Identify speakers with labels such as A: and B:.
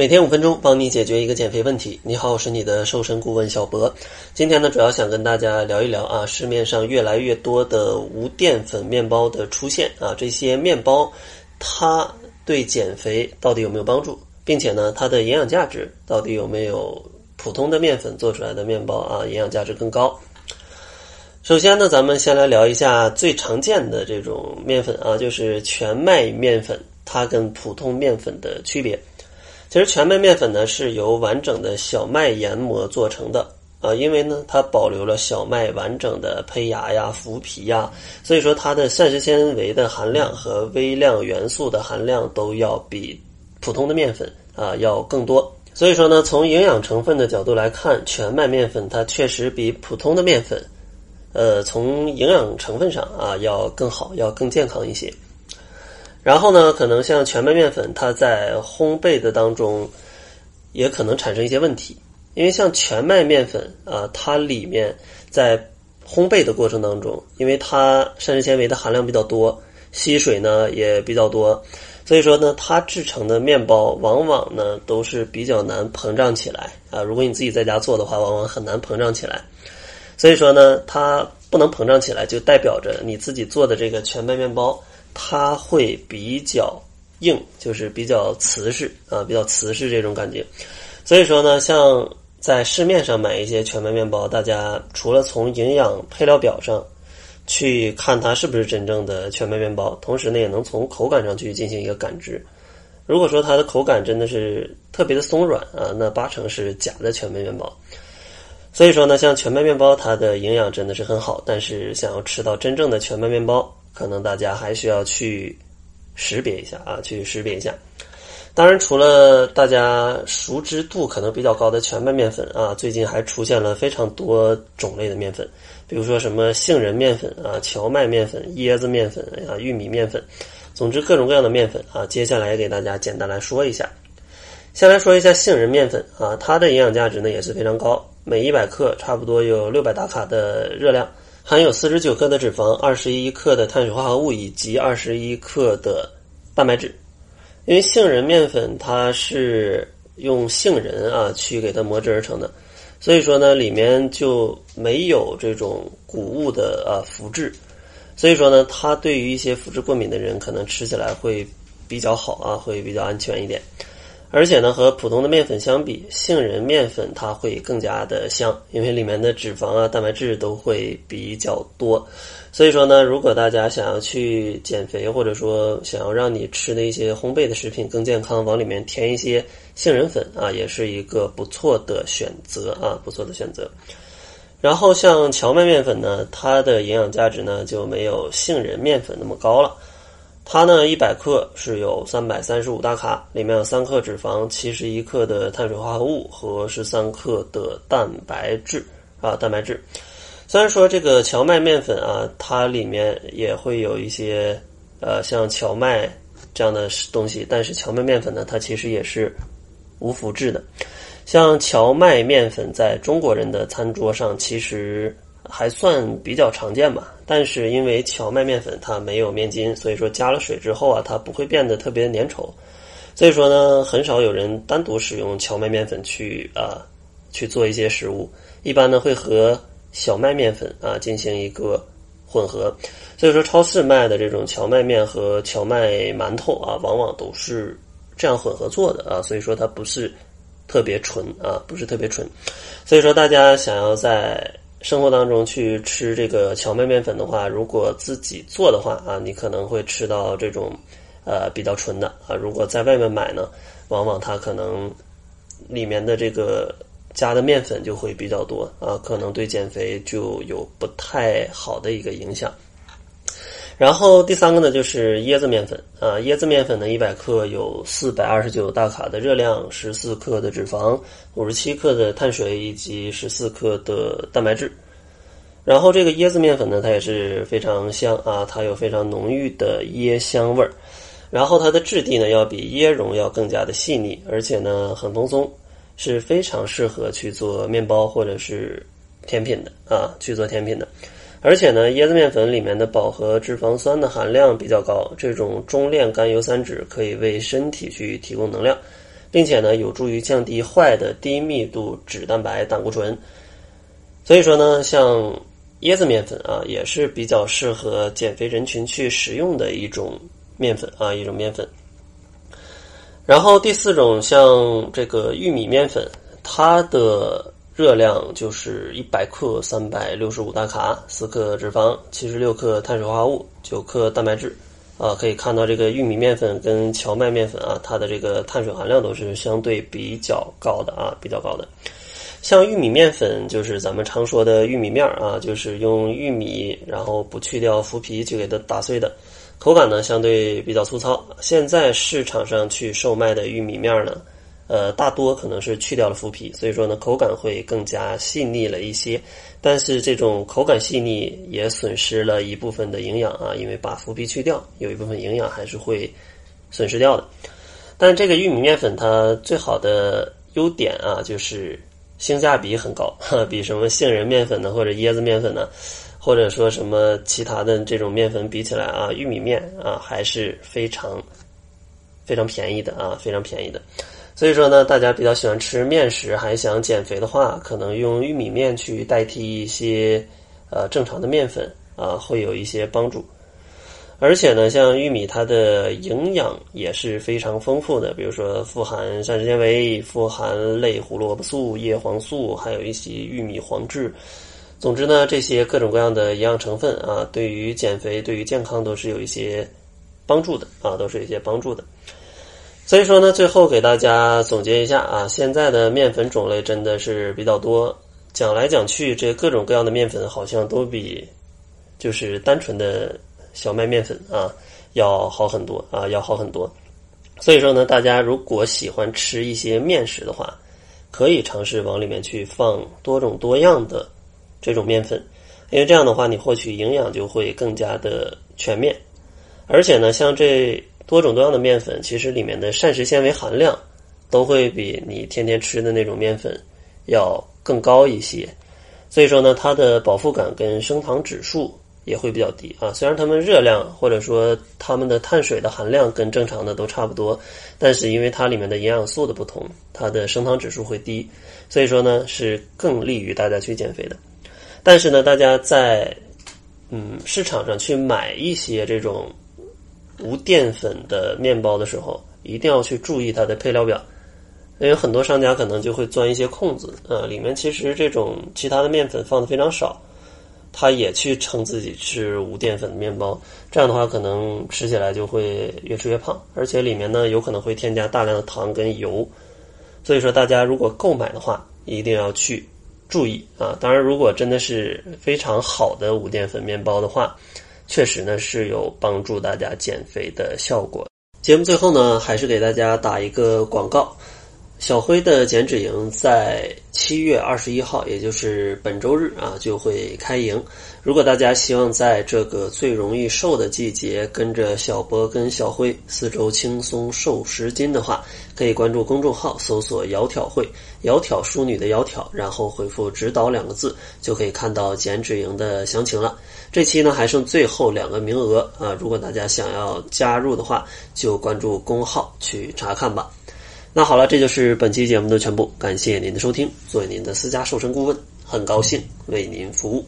A: 每天五分钟，帮你解决一个减肥问题。你好，我是你的瘦身顾问小博。今天呢，主要想跟大家聊一聊啊，市面上越来越多的无淀粉面包的出现啊，这些面包它对减肥到底有没有帮助，并且呢，它的营养价值到底有没有普通的面粉做出来的面包啊，营养价值更高？首先呢，咱们先来聊一下最常见的这种面粉啊，就是全麦面粉，它跟普通面粉的区别。其实全麦面粉呢是由完整的小麦研磨做成的啊，因为呢它保留了小麦完整的胚芽呀、麸皮呀，所以说它的膳食纤维的含量和微量元素的含量都要比普通的面粉啊要更多。所以说呢，从营养成分的角度来看，全麦面粉它确实比普通的面粉，呃，从营养成分上啊要更好，要更健康一些。然后呢，可能像全麦面粉，它在烘焙的当中，也可能产生一些问题，因为像全麦面粉啊，它里面在烘焙的过程当中，因为它膳食纤维的含量比较多，吸水呢也比较多，所以说呢，它制成的面包往往呢都是比较难膨胀起来啊。如果你自己在家做的话，往往很难膨胀起来。所以说呢，它不能膨胀起来，就代表着你自己做的这个全麦面包。它会比较硬，就是比较瓷实啊，比较瓷实这种感觉。所以说呢，像在市面上买一些全麦面包，大家除了从营养配料表上去看它是不是真正的全麦面包，同时呢，也能从口感上去进行一个感知。如果说它的口感真的是特别的松软啊，那八成是假的全麦面包。所以说呢，像全麦面包，它的营养真的是很好，但是想要吃到真正的全麦面包。可能大家还需要去识别一下啊，去识别一下。当然，除了大家熟知度可能比较高的全麦面粉啊，最近还出现了非常多种类的面粉，比如说什么杏仁面粉啊、荞麦面粉、椰子面粉啊、玉米面粉，总之各种各样的面粉啊。接下来给大家简单来说一下。先来说一下杏仁面粉啊，它的营养价值呢也是非常高，每一百克差不多有六百大卡的热量。含有四十九克的脂肪、二十一克的碳水化合物以及二十一克的蛋白质。因为杏仁面粉它是用杏仁啊去给它磨制而成的，所以说呢里面就没有这种谷物的啊麸质，所以说呢它对于一些麸质过敏的人可能吃起来会比较好啊，会比较安全一点。而且呢，和普通的面粉相比，杏仁面粉它会更加的香，因为里面的脂肪啊、蛋白质都会比较多。所以说呢，如果大家想要去减肥，或者说想要让你吃的一些烘焙的食品更健康，往里面填一些杏仁粉啊，也是一个不错的选择啊，不错的选择。然后像荞麦面粉呢，它的营养价值呢就没有杏仁面粉那么高了。它呢，一百克是有三百三十五大卡，里面有三克脂肪、七十一克的碳水化合物和十三克的蛋白质啊，蛋白质。虽然说这个荞麦面粉啊，它里面也会有一些呃像荞麦这样的东西，但是荞麦面粉呢，它其实也是无麸质的。像荞麦面粉在中国人的餐桌上，其实。还算比较常见吧，但是因为荞麦面粉它没有面筋，所以说加了水之后啊，它不会变得特别粘稠，所以说呢，很少有人单独使用荞麦面粉去啊去做一些食物，一般呢会和小麦面粉啊进行一个混合，所以说超市卖的这种荞麦面和荞麦馒头啊，往往都是这样混合做的啊，所以说它不是特别纯啊，不是特别纯，所以说大家想要在生活当中去吃这个荞麦面粉的话，如果自己做的话啊，你可能会吃到这种呃比较纯的啊。如果在外面买呢，往往它可能里面的这个加的面粉就会比较多啊，可能对减肥就有不太好的一个影响。然后第三个呢，就是椰子面粉啊。椰子面粉呢，一百克有四百二十九大卡的热量，十四克的脂肪，五十七克的碳水以及十四克的蛋白质。然后这个椰子面粉呢，它也是非常香啊，它有非常浓郁的椰香味儿。然后它的质地呢，要比椰蓉要更加的细腻，而且呢很蓬松，是非常适合去做面包或者是甜品的啊，去做甜品的。而且呢，椰子面粉里面的饱和脂肪酸的含量比较高，这种中链甘油三酯可以为身体去提供能量，并且呢有助于降低坏的低密度脂蛋白胆固醇。所以说呢，像椰子面粉啊，也是比较适合减肥人群去食用的一种面粉啊，一种面粉。然后第四种像这个玉米面粉，它的热量就是一百克三百六十五大卡，四克脂肪，七十六克碳水化合物，九克蛋白质。啊，可以看到这个玉米面粉跟荞麦面粉啊，它的这个碳水含量都是相对比较高的啊，比较高的。像玉米面粉，就是咱们常说的玉米面儿啊，就是用玉米然后不去掉麸皮去给它打碎的，口感呢相对比较粗糙。现在市场上去售卖的玉米面儿呢。呃，大多可能是去掉了麸皮，所以说呢，口感会更加细腻了一些。但是这种口感细腻也损失了一部分的营养啊，因为把麸皮去掉，有一部分营养还是会损失掉的。但这个玉米面粉它最好的优点啊，就是性价比很高，比什么杏仁面粉呢，或者椰子面粉呢，或者说什么其他的这种面粉比起来啊，玉米面啊还是非常非常便宜的啊，非常便宜的。所以说呢，大家比较喜欢吃面食，还想减肥的话，可能用玉米面去代替一些呃正常的面粉啊，会有一些帮助。而且呢，像玉米它的营养也是非常丰富的，比如说富含膳食纤维、富含类胡萝卜素、叶黄素，还有一些玉米黄质。总之呢，这些各种各样的营养成分啊，对于减肥、对于健康都是有一些帮助的啊，都是有一些帮助的。所以说呢，最后给大家总结一下啊，现在的面粉种类真的是比较多，讲来讲去，这各种各样的面粉好像都比就是单纯的小麦面粉啊要好很多啊，要好很多。所以说呢，大家如果喜欢吃一些面食的话，可以尝试往里面去放多种多样的这种面粉，因为这样的话，你获取营养就会更加的全面，而且呢，像这。多种多样的面粉，其实里面的膳食纤维含量都会比你天天吃的那种面粉要更高一些。所以说呢，它的饱腹感跟升糖指数也会比较低啊。虽然它们热量或者说它们的碳水的含量跟正常的都差不多，但是因为它里面的营养素的不同，它的升糖指数会低。所以说呢，是更利于大家去减肥的。但是呢，大家在嗯市场上去买一些这种。无淀粉的面包的时候，一定要去注意它的配料表，因为很多商家可能就会钻一些空子，呃，里面其实这种其他的面粉放的非常少，他也去称自己是无淀粉的面包，这样的话可能吃起来就会越吃越胖，而且里面呢有可能会添加大量的糖跟油，所以说大家如果购买的话，一定要去注意啊。当然，如果真的是非常好的无淀粉面包的话。确实呢是有帮助大家减肥的效果。节目最后呢，还是给大家打一个广告。小辉的减脂营在七月二十一号，也就是本周日啊，就会开营。如果大家希望在这个最容易瘦的季节，跟着小博跟小辉四周轻松瘦十斤的话，可以关注公众号，搜索“窈窕会”，窈窕淑女的窈窕，然后回复“指导”两个字，就可以看到减脂营的详情了。这期呢还剩最后两个名额啊，如果大家想要加入的话，就关注公号去查看吧。那好了，这就是本期节目的全部。感谢您的收听，作为您的私家瘦身顾问，很高兴为您服务。